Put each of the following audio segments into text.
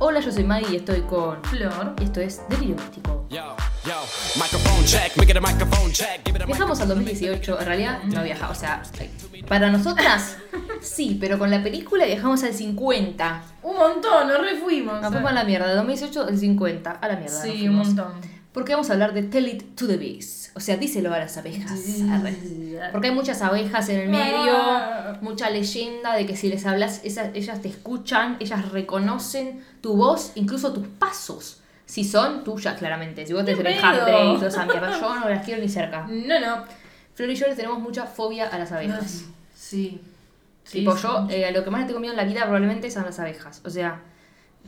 Hola, yo soy Maggie y estoy con Flor. Y esto es Delirio Místico. Yo, yo, microphone check, we get a microphone check, give it a Viajamos al 2018, en realidad no viajamos, o sea, para nosotras sí, pero con la película viajamos al 50. Un montón, nos refuimos. Nos fuimos a la mierda, de 2018 al 50, a la mierda. nos Sí, un fuimos. montón. Porque vamos a hablar de Tell It to the Bees, o sea, díselo a las abejas. Porque hay muchas abejas en el medio, Ah. mucha leyenda de que si les hablas, esas- ellas te escuchan, ellas reconocen tu voz, incluso tus pasos. Si son tuyas, claramente. Si vos te ¡Qué tenés hambre y toda esa mierda, yo no las quiero ni cerca. No, no. Flor y yo tenemos mucha fobia a las abejas. Sí. Sí, tipo, sí. yo eh, lo que más le tengo miedo en la vida probablemente son las abejas. O sea,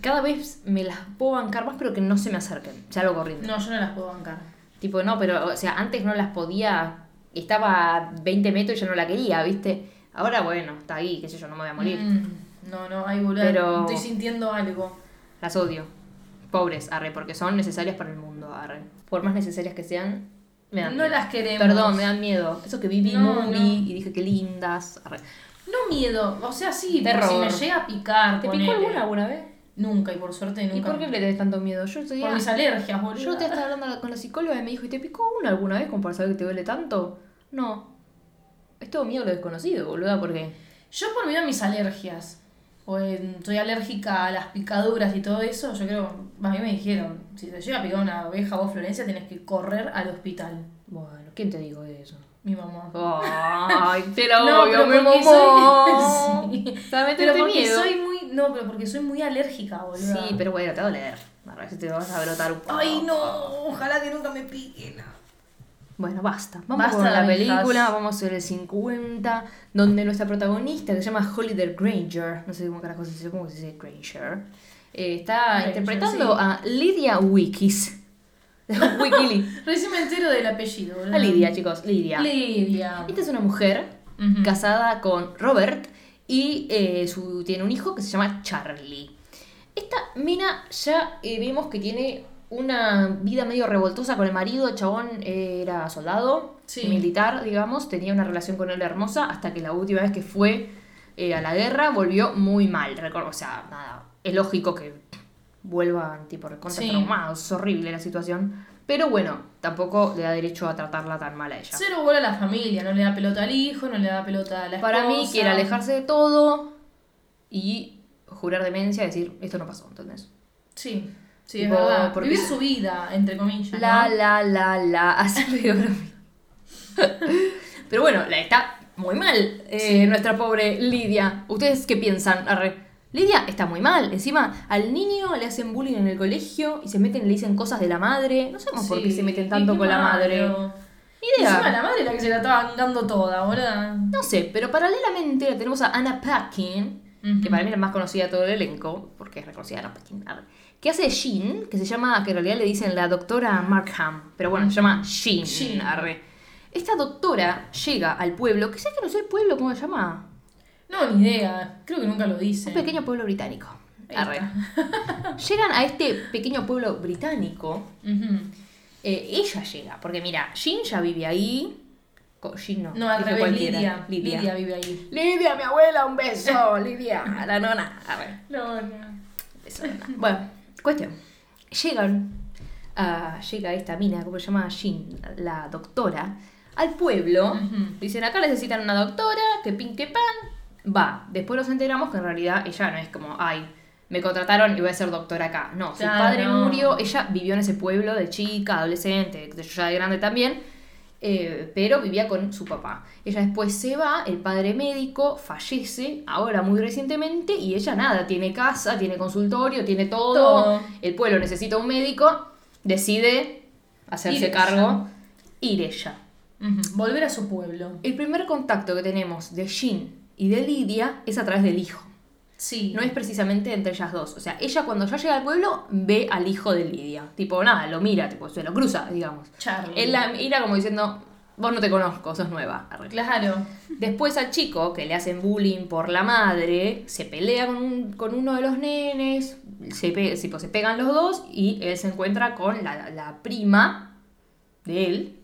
cada vez me las puedo bancar más, pero que no se me acerquen. Salgo corriendo. No, yo no las puedo bancar. Tipo, no, pero, o sea, antes no las podía. Estaba a 20 metros y yo no la quería, ¿viste? Ahora, bueno, está ahí, qué sé yo, no me voy a morir. Mm, no, no, hay boludo. Pero- Estoy sintiendo algo. Las odio. Pobres, arre, porque son necesarias para el mundo, arre. Por más necesarias que sean, me dan No miedo. las queremos. Perdón, me dan miedo. Eso que vi vi No, movie no. y dije que lindas. Arre. No miedo. O sea, sí, Terror. si me llega a picar. ¿Te picó alguna alguna vez? Nunca, y por suerte nunca. ¿Y por qué le tenés tanto miedo? Yo estoy Por mis alergias, boludo. Yo te estaba hablando con la psicóloga y me dijo, ¿y te picó una alguna vez como para saber que te duele tanto? No. Es todo miedo a lo desconocido, boluda, porque... Yo por miedo a mis alergias. O en- soy alérgica a las picaduras y todo eso. Yo creo, a mí me dijeron, si te llega a picar una abeja vos, Florencia, tenés que correr al hospital. Bueno, ¿quién te dijo eso? Mi mamá. Ay, te la No, odio, pero mi mamá. soy- sí. Pero porque miedo. soy muy. No, pero porque soy muy alérgica, boludo. Sí, pero bueno, te va a doler. A ver si te vas a brotar un poco. Ay, no, ojalá que nunca me piquen. Bueno, basta. Vamos Basta con la película, vamos en el 50, donde nuestra protagonista, que se llama Holiday Granger, no sé cómo carajo se dice, cómo se dice Granger, eh, está Granger, interpretando sí. a Lydia Wikis. Wikili. Recién me entero del apellido, boludo. A Lidia, chicos, Lidia. Lidia. Esta es una mujer casada con Robert y eh, su, tiene un hijo que se llama Charlie. Esta mina ya eh, vemos que tiene una vida medio revoltosa con el marido. El chabón eh, era soldado, Sí. militar, digamos. Tenía una relación con él hermosa hasta que la última vez que fue eh, a la guerra volvió muy mal. Recuerdo, o sea, nada, es lógico que vuelvan tipo recontra Sí. traumados. Es horrible la situación. Pero bueno, tampoco le da derecho a tratarla tan mal a ella. Cero bola a la familia, no le da pelota al hijo, no le da pelota a la esposa. Para mí quiere alejarse de todo y jurar demencia y decir, esto no pasó, ¿entendés? Sí, sí, Tipo, es verdad. porque- Vivir su vida, entre comillas. La, ¿no? la, la, la, así peor. Pero bueno, la está muy mal eh, Sí. nuestra pobre Lidia. ¿Ustedes qué piensan? Arre. Lidia está muy mal. Encima, al niño le hacen bullying en el colegio y se meten y le dicen cosas de la madre. No sabemos por qué se meten tanto con la madre. Ni Y idea. encima la madre la que se la estaba dando toda, boludo. No sé, pero paralelamente la tenemos a Anna Paquin, que para mí es la más conocida de todo el elenco, porque es reconocida Anna Paquin, que hace Jean, que se llama, que en realidad le dicen la doctora Markham, pero bueno, se llama Jean, Jean. arre. Esta doctora llega al pueblo, que sé que no sé el pueblo, ¿cómo se llama? No, ni idea. Creo que nunca lo dice. Un pequeño pueblo británico. Arre. Llegan a este pequeño pueblo británico, eh, ella llega, porque mira, Jean ya vive ahí. Jean no, No, al revés. Lidia. Lidia. Lidia vive ahí. Lidia, mi abuela, un beso, Lidia, a la nona. A ver, No, no. beso, nona. Bueno, cuestión. Llegan, ah, llega esta mina, ¿cómo se llama? Jean, la doctora, al pueblo. Dicen, acá necesitan una doctora, que pin, que pan. Va, después nos enteramos que en realidad ella no es como, ay, me contrataron y voy a ser doctora acá. No, su padre no. murió, ella vivió en ese pueblo de chica, adolescente, ya de grande también. eh, pero vivía con su papá. Ella después se va, el padre médico fallece, ahora muy recientemente, y ella nada, tiene casa, tiene consultorio, tiene todo. Todo. El pueblo necesita un médico, decide hacerse Ir cargo, ella. ir ella. Volver a su pueblo. El primer contacto que tenemos de Jean y de Lidia es a través del hijo. Sí. No es precisamente entre ellas dos. O sea, ella cuando ya llega al pueblo ve al hijo de Lidia. Tipo, nada, lo mira, tipo, se lo cruza, digamos. Charlie. Él la mira como diciendo, vos no te conozco, sos nueva. Claro. Después al chico, que le hacen bullying por la madre, se pelea con, un- con uno de los nenes, se, pe- tipo, se pegan los dos y él se encuentra con la, la prima de él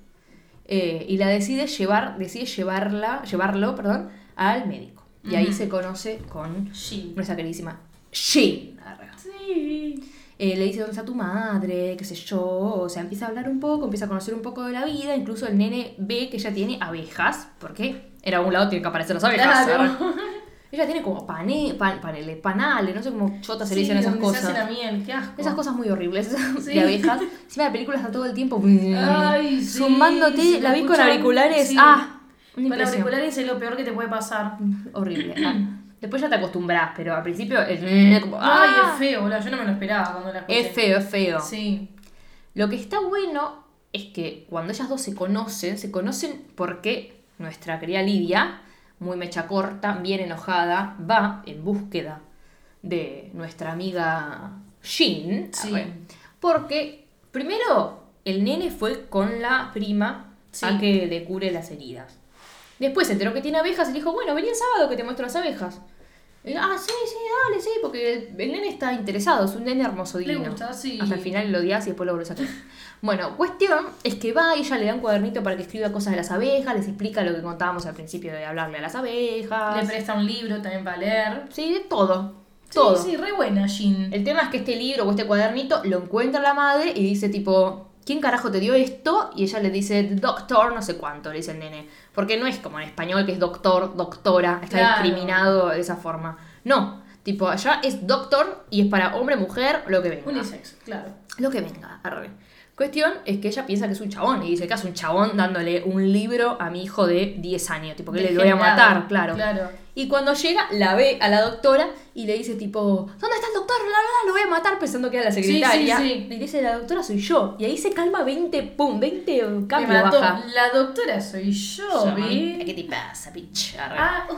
eh, y la decide llevar, decide llevarla, llevarlo, perdón, al médico. Y ahí se conoce con Sí. nuestra queridísima Shin. Arre. Sí. Eh, le dice dónde está tu madre, qué sé yo, o sea, empieza a hablar un poco, empieza a conocer un poco de la vida, incluso el nene ve que ella tiene abejas, porque en algún lado tienen que aparecer las abejas. Claro. Ella tiene como pane, pan- paneles, panales, no sé cómo chotas se le Sí, dicen esas donde cosas. Se hace la miel, qué asco. Esas cosas muy horribles Sí. de abejas. Encima la película está todo el tiempo Ay, sí, zumbándote, la vi con auriculares. sí. Ah, Con auriculares es lo peor que te puede pasar. Horrible. ah. Después ya te acostumbras, pero al principio es como, Ay, ¡ah! es feo, boludo. Yo no me lo esperaba cuando la escuché. Es feo, es feo. Sí. Lo que está bueno es que cuando ellas dos se conocen, se conocen porque nuestra querida Lidia, muy mecha corta, bien enojada, va en búsqueda de nuestra amiga Shin. Sí. arre, Porque primero el nene fue con la prima Sí. a que le cure las heridas. Después se enteró que tiene abejas y le dijo, bueno, vení el sábado que te muestro las abejas. Y, ah, sí, sí, dale, sí, porque el, el nene está interesado, es un nene hermoso Le divino. gusta, sí. Hasta el final lo odias y después lo volvés a. Bueno, cuestión es que va y ella le da un cuadernito para que escriba cosas de las abejas, les explica lo que contábamos al principio de hablarle a las abejas. Le presta un libro también para leer. Sí, de todo. Sí, sí, re buena, Jean. El tema es que este libro o este cuadernito lo encuentra la madre y dice tipo, ¿quién carajo te dio esto? Y ella le dice, doctor, no sé cuánto, le dice el nene. Porque no es como en español que es doctor, doctora, está Claro. discriminado de esa forma. No, tipo, allá es doctor y es para hombre, mujer, lo que venga. Unisex, claro. Lo que venga, arre. Cuestión es que ella piensa que es un chabón y dice que es un chabón dándole un libro a mi hijo de 10 años, tipo que le voy a matar, claro. claro. Y cuando llega, la ve a la doctora y le dice tipo, ¿dónde está el doctor? La, la, la, lo voy a matar pensando que era la sí, secretaria. sí. Y le dice, la doctora soy yo. Y ahí se calma 20, pum, 20 Me cambios mató. baja. La doctora soy yo, ¿vi? ¿Qué te pasa, bitch? Arre. Ah,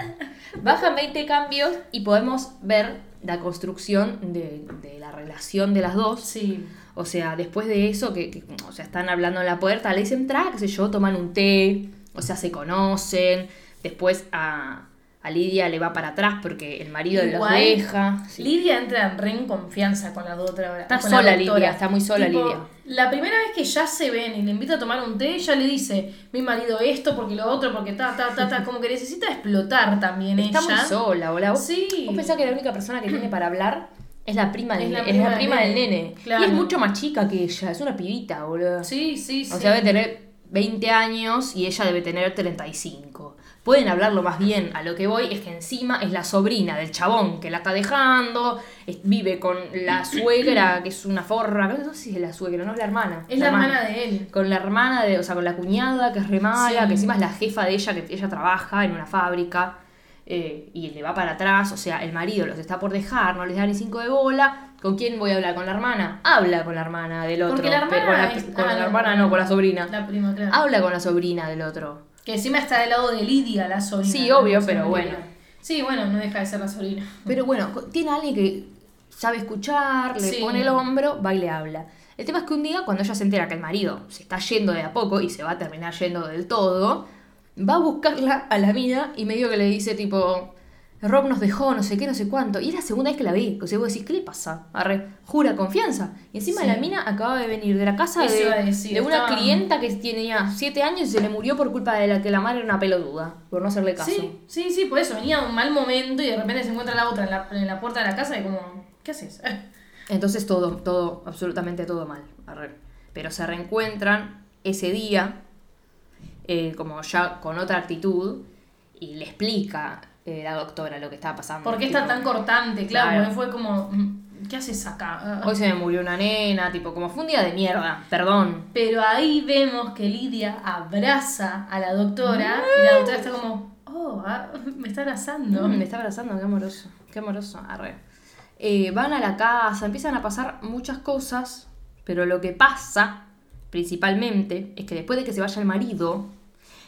Bajan 20 cambios y podemos ver la construcción de, de la relación de las dos. sí. O sea, después de eso, que, que, o sea, están hablando en la puerta, le dicen, tra, qué sé yo, toman un té, o sea, se conocen. Después a, a Lidia le va para atrás porque el marido los Igual, deja. Sí. Lidia entra en re en confianza con la otra. Está la sola. Lidia, está muy sola Tipo, Lidia. La primera vez que ya se ven y le invita a tomar un té, ella le dice, mi marido esto, porque lo otro, porque ta, ta, ta, ta. Como que necesita explotar también Está ella. muy sola, hola. ¿Vos, Sí. vos pensás que la única persona que tiene para hablar es la prima del, Es la es prima la del prima del nene. nene? Claro. Y es mucho más chica que ella, es una pibita, boludo. Sí, sí, sí. O sea, debe tener 20 años y ella debe tener 35. Pueden hablarlo más bien. A lo que voy es que encima es la sobrina del chabón que la está dejando. es- vive con la suegra, que es una forra. No sé si es la suegra, no es la hermana. Es la hermana de él. Con la hermana, de, o sea, con la cuñada, que es re mala, Sí. que encima es la jefa de ella, que ella trabaja en una fábrica. Eh, y le va para atrás, o sea, el marido los está por dejar, no les da ni cinco de bola. ¿Con quién voy a hablar? ¿Con la hermana? Habla con la hermana del otro. Porque la hermana pero con la, es- con ah, la no, hermana no, con la sobrina. La prima, claro. Habla con la sobrina del otro. Que encima está del lado de Lidia, la sobrina. Sí, obvio, pero no bueno. Sí, bueno, no deja de ser la sobrina. Pero bueno, tiene alguien que sabe escuchar, le Sí. pone el hombro, va y le habla. El tema es que un día, cuando ella se entera que el marido se está yendo de a poco y se va a terminar yendo del todo, va a buscarla a la mina y medio que le dice tipo, Rob nos dejó, no sé qué, no sé cuánto. Y es la segunda vez que la vi. O sea, vos decís, ¿qué le pasa? Arre, jura confianza. Y encima Sí. la mina acaba de venir de la casa de, decir, de una estaba- clienta que tenía 7 años y se le murió por culpa de la que la madre era una pelotuda, por no hacerle caso. Sí, sí, sí, por eso venía un mal momento y de repente se encuentra la otra en la, en la puerta de la casa y como, ¿qué haces? Entonces todo, todo, absolutamente todo mal. arre. Pero se reencuentran ese día, eh, como ya con otra actitud, y le explica eh, la doctora lo que estaba pasando. ¿Por qué está Tipo, tan cortante? Claro, Claro. fue como, mm, ¿qué haces acá? Hoy se me murió una nena, tipo, como fue un día de mierda, perdón. Pero ahí vemos que Lidia abraza a la doctora y la doctora está como, oh, ah, me está abrazando. Mm, me está abrazando, qué amoroso, qué amoroso, arre. Eh, van a la casa, empiezan a pasar muchas cosas, pero lo que pasa, principalmente, es que después de que se vaya el marido,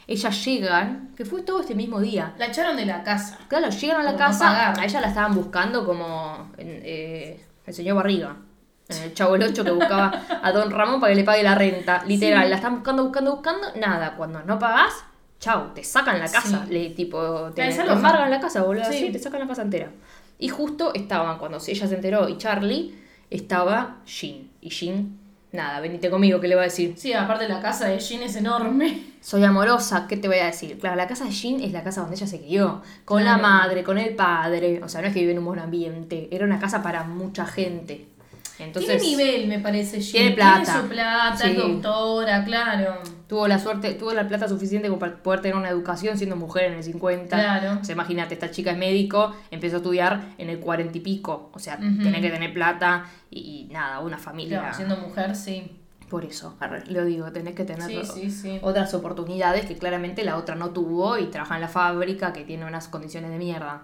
ellas llegan, que fue todo este mismo día. La echaron de la casa. Claro, llegan a la casa, a ella la estaban buscando como eh, el señor Barriga. El Chavo el 8 que buscaba a Don Ramón para que le pague la renta. Literal, Sí. la están buscando, buscando, buscando. Nada, cuando no pagás, chau, te sacan la casa. Sí. Le, tipo, te, embargan la casa, boludo. Sí. Sí, te sacan la casa entera. Y justo estaban, cuando ella se enteró y Charlie, estaba Jean. Y Jean nada, venite conmigo, ¿qué le voy a decir? Sí, aparte la casa de Jean es enorme. Soy amorosa, ¿qué te voy a decir? Claro, la casa de Jean es la casa donde ella se crió, con Claro. la madre, con el padre, o sea, no es que vive en un buen ambiente, era una casa para mucha gente. Entonces, tiene nivel, me parece, Jean. Tiene plata. Tiene su plata, Sí. es doctora, claro. tuvo la suerte, tuvo la plata suficiente como para poder tener una educación siendo mujer en el 50. Claro. O sea, imagínate, esta chica es médico, empezó a estudiar en el 40 y pico, o sea, Ujú. tiene que tener plata y, y nada, una familia. Claro, siendo mujer, sí. Por eso, arre, lo digo, tenés que tener Sí, sí, sí. otras oportunidades que claramente la otra no tuvo y trabaja en la fábrica que tiene unas condiciones de mierda.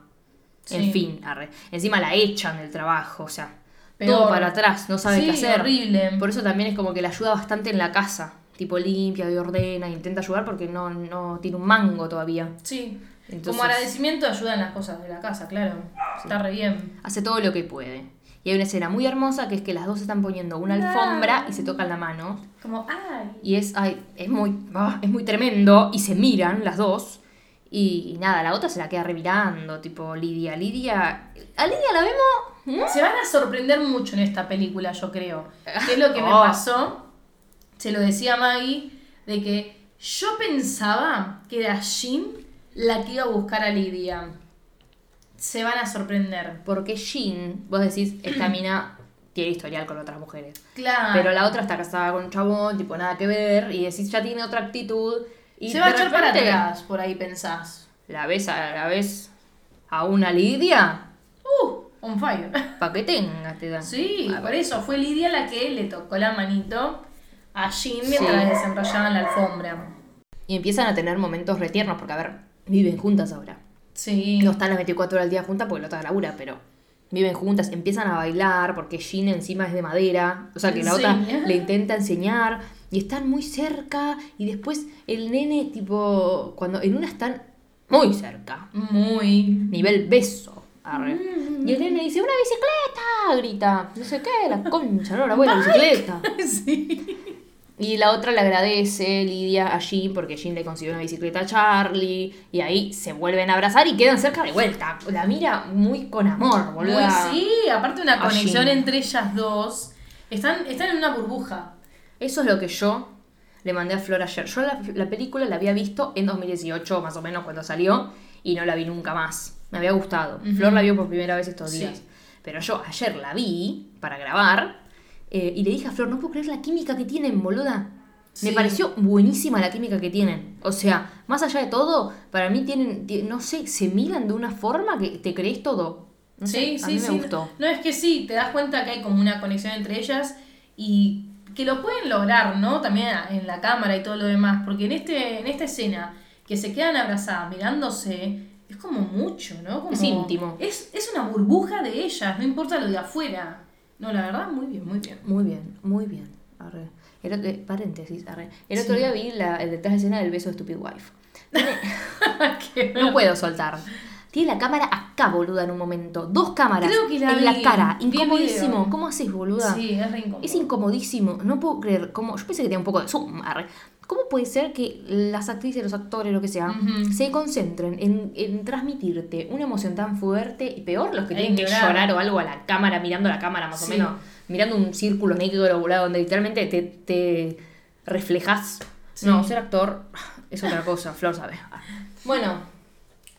En fin, arre. Encima la echan del trabajo, o sea, Todo para atrás, no sabe Sí, qué hacer. horrible. Por eso también es como que la ayuda bastante en la casa, tipo limpia y ordena, intenta ayudar porque no, no tiene un mango todavía. Sí. Entonces- Como agradecimiento ayudan las cosas de la casa, claro. Está re bien. Hace todo lo que puede. Y hay una escena muy hermosa que es que las dos están poniendo una alfombra y se tocan la mano. Como, ay. Y es, ay, es, muy, ah, es muy tremendo. Y se miran las dos. Y, y nada, la otra se la queda revirando. Tipo, Lidia. Lidia. A Lidia la vemos. ¿eh? Se van a sorprender mucho en esta película, yo creo. ¿Qué es lo que me Oh. pasó? Se lo decía a Maggie, de que yo pensaba que era Jean la que iba a buscar a Lidia. Se van a sorprender. Porque Jean, vos decís, esta mina tiene historial con otras mujeres. Claro. Pero la otra está casada con un chabón, tipo, nada que ver. Y decís, ya tiene otra actitud. Y Se va a echar para atrás, por ahí pensás. La ves a la ves a una Lidia. Uh, on fire. Pa' que tengas, te dan. Sí, por eso fue Lidia la que le tocó la manito a Jean mientras Sí. desenrollaban la alfombra. Y empiezan a tener momentos retiernos, porque a ver, viven juntas ahora. Sí. No están las 24 horas al día juntas porque la otra labura, pero viven juntas, empiezan a bailar porque Jean encima es de madera, o sea que la otra le intenta enseñar y están muy cerca y después el nene tipo cuando en una están muy cerca, Muy. nivel beso. arre. Mm. Y el nene dice, ¡una bicicleta! Grita, no sé qué, la concha, no, la buena bicicleta. sí. Y la otra le agradece, Lidia, a Jean, porque Jean le consiguió una bicicleta a Charlie. Y ahí se vuelven a abrazar y quedan cerca de vuelta. La mira muy con amor, boludo. sí, aparte una conexión Jean. entre ellas dos. Están, están en una burbuja. Eso es lo que yo le mandé a Flor ayer. Yo la, la película la había visto en 2018, más o menos, cuando salió. Y no la vi nunca más. Me había gustado. Ujú. Flor la vio por primera vez estos Sí. días. Pero yo ayer la vi para grabar. eh, y le dije a Flor, no puedo creer la química que tienen, boluda. Me Sí. pareció buenísima la química que tienen. O sea, más allá de todo, para mí tienen, ti- no sé, se miran de una forma que te crees todo. No sé, sí, a sí, mí sí. me gustó. No, es que sí, te das cuenta que hay como una conexión entre ellas y que lo pueden lograr, ¿no? También en la cámara y todo lo demás. Porque en, este, en esta escena, que se quedan abrazadas mirándose, es como mucho, ¿no? Como- Es íntimo. Es, es una burbuja de ellas, no importa lo de afuera. No, la verdad, muy bien, muy bien. Muy bien, muy bien. Arre. El otro- eh, paréntesis, arre. El otro día vi la, el detrás de escena del beso de Stupid Wife. No puedo soltar. Tiene la cámara acá, boluda, en un momento. Dos cámaras Creo que la en la vi. cara. Vi el Incomodísimo. ¿Cómo haces, boluda? Sí, es re incómodo. Es incomodísimo. No puedo creer. cómo yo pensé que tenía un poco de zoom. arre. ¿Cómo puede ser que las actrices, los actores, lo que sea, Ujú. se concentren en, en transmitirte una emoción tan fuerte y peor los que Hay tienen que que llorar. llorar o algo a la cámara, mirando la cámara más o Sí. menos, mirando un círculo negro boludo, donde literalmente te, te reflejas? Sí. No, ser actor es otra cosa, Flor sabe. Bueno,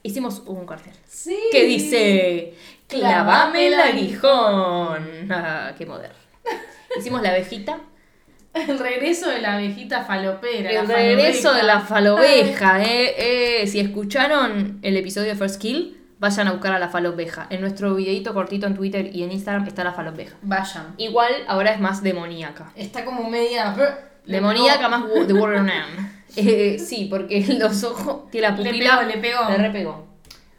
hicimos un cartel. Sí. que dice clavame el aguijón. Ah, qué moderno. Hicimos la abejita. El regreso de la abejita falopera. El la regreso falobeja. de la falobeja, eh, eh. Si escucharon el episodio de First Kill, vayan a buscar a la falobeja. En nuestro videito cortito en Twitter y en Instagram está la falobeja. Vayan. Igual ahora es más demoníaca. Está como media. Demoníaca más de Warrior Man. Eh, sí, porque los ojos, tiene la Le pupila. pegó, le pegó. Le repegó.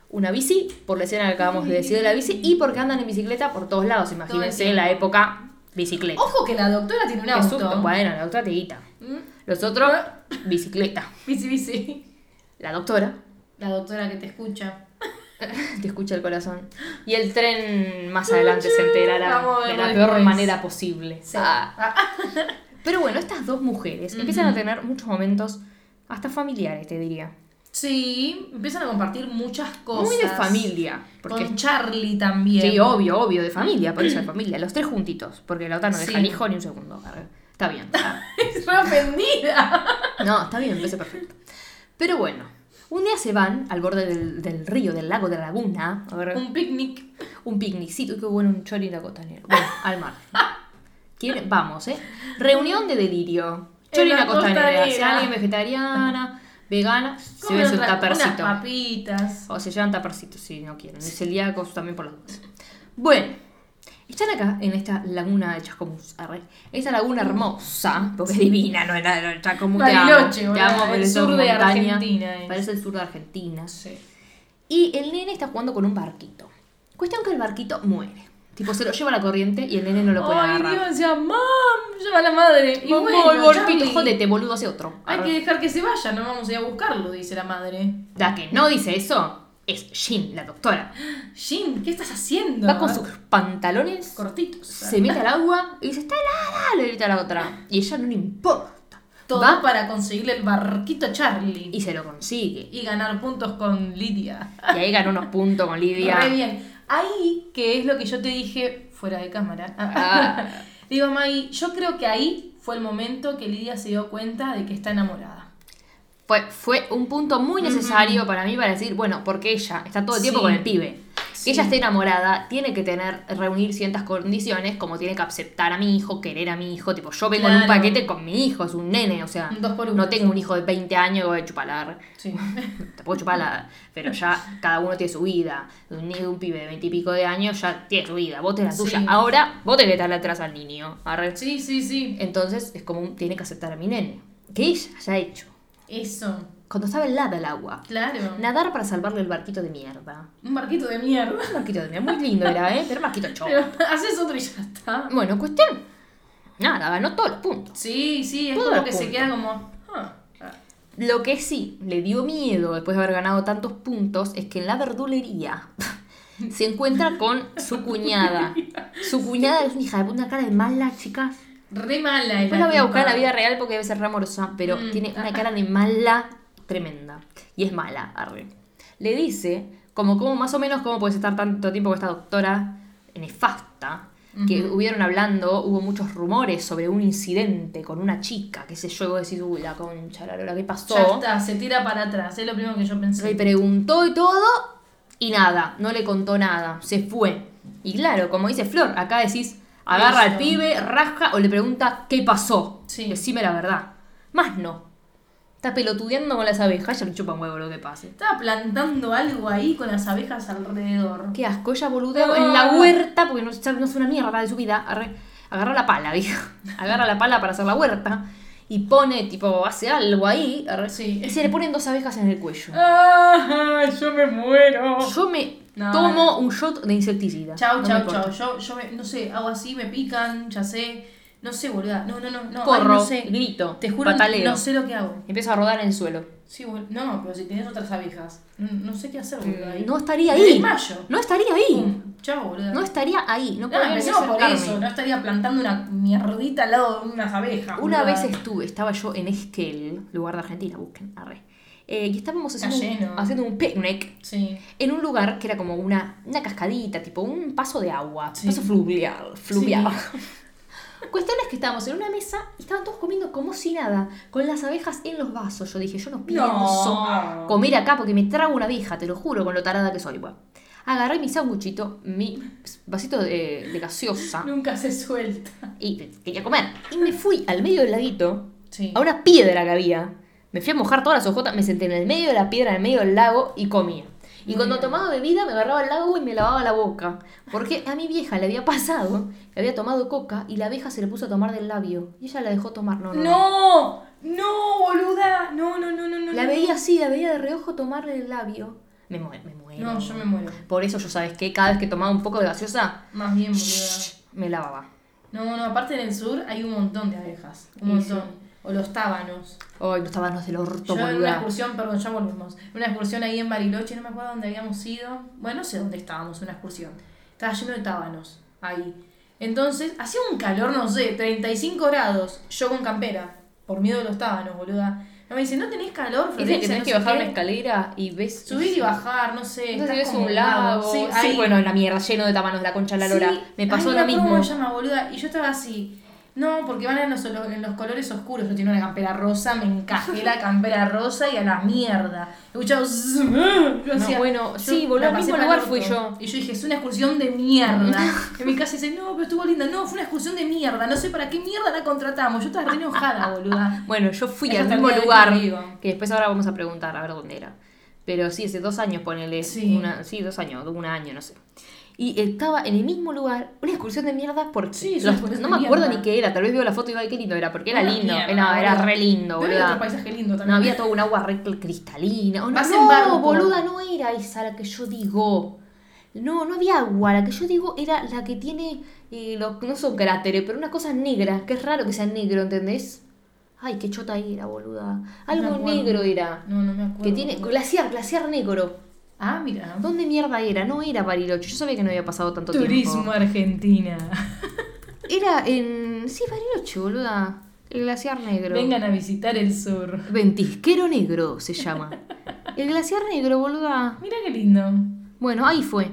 Una bici, por la escena que acabamos de decir de la bici, y porque andan en bicicleta por todos lados. Imagínense tiempo. la época bicicleta. Ojo que la doctora tiene un auto. susto. Bueno, la doctora te guita. Mm, Los otros, bicicleta. Bici, bici. La doctora La doctora que te escucha. te escucha el corazón. Y el tren más adelante se enterará Vamos de la peor manera posible. Sí. Ah. Pero bueno, estas dos mujeres empiezan a tener muchos momentos hasta familiares, te diría. Sí, empiezan a compartir muchas cosas. Muy de familia. Porque Con Charlie también. Sí, obvio, obvio, de familia, por eso de familia. Los tres juntitos, porque la otra no deja Sí. el hijo ni un segundo. Está bien. está- Es re ofendida. No, está bien, me parece perfecto. Pero bueno, un día se van al borde del, del río, del lago, de la laguna, a ver, Un picnic. un picnicito, qué bueno, un chori en la costanera. Bueno, al mar. ¿Quieren? Vamos, ¿eh? Reunión de delirio. Chori en En la la costanera. Si alguien vegetariana, vegana, se ve su otra- Unas tapercito. papitas. O se llevan tapercitos si no quieren. Y celíacos también por las dudas. Bueno, están acá en esta laguna de Chascomús. arre. Esta laguna hermosa, porque es divina, no nada de Chascomús. te amo, te amo, el pero sur de montaña. Argentina es. Parece el sur de Argentina. Sí. Y el nene está jugando con un barquito. Cuestión que el barquito muere. Tipo, se lo lleva la corriente y el nene no lo puede Ay, agarrar. Dios, decía, mam, llama a la madre. Y bueno, Charlie, jodete, boludo, hace otro. Hay Arre. que dejar que se vaya, no vamos a ir a buscarlo, dice la madre. La que no dice eso es Jean, la doctora. Jin, ¿qué estás haciendo? Va con sus pantalones cortitos. se mete al agua y dice, está helada, le grita a la otra. Y ella no le importa. Todo Va para conseguirle el barquito a Charlie. y se lo consigue. Y ganar puntos con Lidia. Y ahí ganó unos puntos con Lidia. Re bien. Ahí, que es lo que yo te dije fuera de cámara. Ah. Digo, Maggie, yo creo que ahí fue el momento que Lidia se dio cuenta de que está enamorada. Fue, fue un punto muy necesario para mí para decir, bueno, porque ella está todo el tiempo Sí. con el pibe. Sí. Que ella esté enamorada, tiene que tener, reunir ciertas condiciones, como tiene que aceptar a mi hijo, querer a mi hijo. Tipo, yo vengo en un paquete con mi hijo, es un nene, o sea, Un dos por uno. no tengo un hijo de 20 años voy a chupalar. Sí. Te puedo chupar la. Pero ya cada uno tiene su vida. Un niño, un pibe de 20 y pico de años ya tiene su vida. Vos tenés la tuya. Ahora, vos tenés que estarle atrás al niño. Arre. Sí, sí, sí. Entonces, es como un- tiene que aceptar a mi nene. Que ella haya hecho. Eso. Cuando estaba helada el agua. Claro. Nadar para salvarle el barquito de mierda. Un barquito de mierda. Un barquito de mierda. Muy lindo era, ¿eh? Pero barquito choco. Pero haces otro y ya está. Bueno, cuestión. Nada, ganó todos los puntos. Sí, sí, es Todo como que se queda como. ah, ah. Lo que sí le dio miedo después de haber ganado tantos puntos es que en la verdulería se encuentra con su cuñada. Su cuñada es una hija de puta, una cara de mala, chicas. Re mala es Después la voy a buscar en la vida real porque debe ser re amorosa, pero Mm. tiene una cara de mala tremenda. Y es mala, arre. Le dice, como, como más o menos cómo puedes estar tanto tiempo con esta doctora nefasta, que hubieron hablando, hubo muchos rumores sobre un incidente con una chica, qué sé yo, y vos decís, uy, la concha, la lora, ¿qué pasó? Ya está, se tira para atrás. Es lo primero que yo Le pensé. preguntó y todo, y nada, no le contó nada, se fue. Y claro, como dice Flor, acá decís, agarra al pibe, rasca o le pregunta qué pasó. Sí. Decime la verdad. Más no. Está pelotudeando con las abejas, ya le chupa un huevo lo que pase. Estaba plantando algo ahí con las abejas alrededor. Qué asco, ella boludeo en la huerta, porque no, no es una mierda de su vida. agarra la pala, dijo. Agarra la pala para hacer la huerta. Y pone, tipo, hace algo ahí. Sí. Y se le ponen dos abejas en el cuello. ¡Ah! Yo me muero. Yo me No. tomo un shot de insecticida. Chau, No chau, chau. Yo, yo me, no sé, hago así, me pican, ya sé. No sé, boluda. No, no, no, no. ay, Corro, no sé. grito, Te juro, pataleo. no sé lo que hago. Empiezo a rodar en el suelo. Sí, no, pero si tienes otras abejas. No, no sé qué hacer, boluda. ahí. No estaría ahí. desmayo. No estaría ahí. Pum, Chau, boluda. No estaría ahí. No No, podría empecemos por eso. No estaría plantando una mierdita al lado de unas abejas. Una boluda. vez estuve, estaba yo en Esquel, lugar de Argentina, busquen, arre. Eh, y estábamos Está haciendo, un, haciendo un picnic Sí. en un lugar que era como una, una cascadita, tipo un paso de agua, Sí. paso fluvial, fluvial. Cuestión es que estábamos en una mesa y estaban todos comiendo como si nada, con las abejas en los vasos. Yo dije, yo no pienso No. comer acá porque me trago una abeja, te lo juro, con lo tarada que soy. Bueno, agarré mi sanguchito, mi vasito de, de gaseosa Nunca se suelta. y quería comer. Y me fui al medio del laguito, Sí. a una piedra que había. Me fui a mojar todas las hojotas, me senté en el medio de la piedra, en el medio del lago y comía. Y Muy cuando tomaba bebida me agarraba el lago y me lavaba la boca. Porque a mi vieja le había pasado que había tomado coca y la abeja se le puso a tomar del labio. Y ella la dejó tomar. No, no. no. No, boluda. No, no, no, no, no. La veía así, la veía de reojo tomarle el labio. Me muero, me muero. No, yo me muero. Por eso yo, ¿sabes qué? Cada vez que tomaba un poco de gaseosa, Más bien, boluda. me lavaba. No, no, aparte en el sur hay un montón de abejas. Un Sí, montón. O los tábanos. Estaban los del orto, Yo en una excursión, perdón, ya volvimos. En Una excursión ahí en Bariloche, no me acuerdo dónde habíamos ido. Bueno, no sé dónde estábamos, una excursión. Estaba lleno de tábanos ahí. Entonces, hacía un calor, no sé, 35 grados. Yo con campera, por miedo de los tábanos, boluda. No me dice, ¿no tenés calor, Dice que Florencia? tenés No que bajar qué". una escalera y ves. Subir y bajar, no sé. Entonces ves un lago. Sí, Sí, ahí. bueno, la mierda, lleno de tamanos, la concha de la lora. Sí. Me pasó lo me mismo. cómo se llama, boluda. Y yo estaba así. No, porque van en los, en los colores oscuros. Yo tengo una campera rosa, me encajé la campera rosa y a la mierda. Escuchaba. Yo hacía- bueno, yo sí, boludo, la al mismo lugar fui yo. Y yo dije, es una excursión de mierda. en mi casa dicen, no, pero estuvo linda. No, fue una excursión de mierda. No sé para qué mierda la contratamos. Yo estaba re enojada, boluda. Bueno, yo fui al mismo lugar, que después ahora vamos a preguntar a ver dónde era. Pero sí, hace dos años, ponele. Sí. Una, sí, dos años, un año, no sé. Y estaba en el mismo lugar, una excursión de mierda porque Sí, los- no me acuerdo ni qué era, tal vez veo la foto y digo, ay, qué lindo era, porque era lindo, mierda, era, era re lindo, boluda. otro paisaje lindo No, también. había toda un agua re cristalina. Oh, no, no, barco. boluda, no era esa la que yo digo. No, no había agua. La que yo digo era la que tiene. eh, lo- no son cráteres, pero una cosa negra. Que es raro que sea negro, ¿entendés? Ay, qué chota era, boluda. No Algo negro era. No, no me acuerdo. Que tiene. Glaciar, glaciar negro. Ah, mira. ¿Dónde mierda era? No era Bariloche. Yo sabía que no había pasado tanto Turismo tiempo. Argentina. Era en. Sí, Bariloche, boluda. El glaciar negro. Vengan a visitar el sur. Ventisquero negro se llama. El glaciar negro, boluda. Mira qué lindo. Bueno, ahí fue.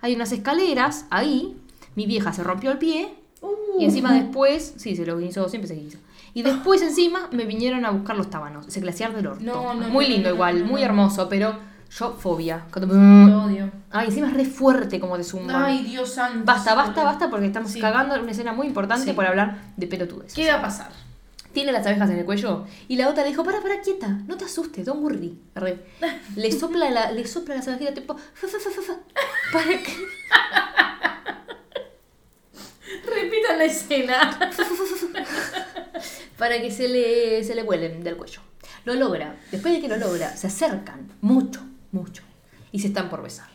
Hay unas escaleras, ahí. Mi vieja se rompió el pie. Uh. Y encima después, sí, se lo guinzó, siempre se guinzó. Y después encima me vinieron a buscar los tábanos, ese glaciar del orto. No, no, muy lindo no, igual, muy hermoso, pero yo fobia. Cuando- Lo odio. Ay, encima es re fuerte como de zumba. Ay, Dios santo. basta, basta, basta, porque estamos Sí. cagando en una escena muy importante Sí. por hablar de pelotudes. ¿Qué va a pasar? Tiene las abejas en el cuello y la otra le dijo, para, para, quieta, no te asustes, don't worry. Arre. Le sopla, la, le sopla las abejitas tipo, fa, fa, fa, fa, fa, para que... Repitan la escena. para que se le, se le vuelen del cuello. Lo logra. Después de que lo logra, se acercan mucho, mucho. Y se están por besar.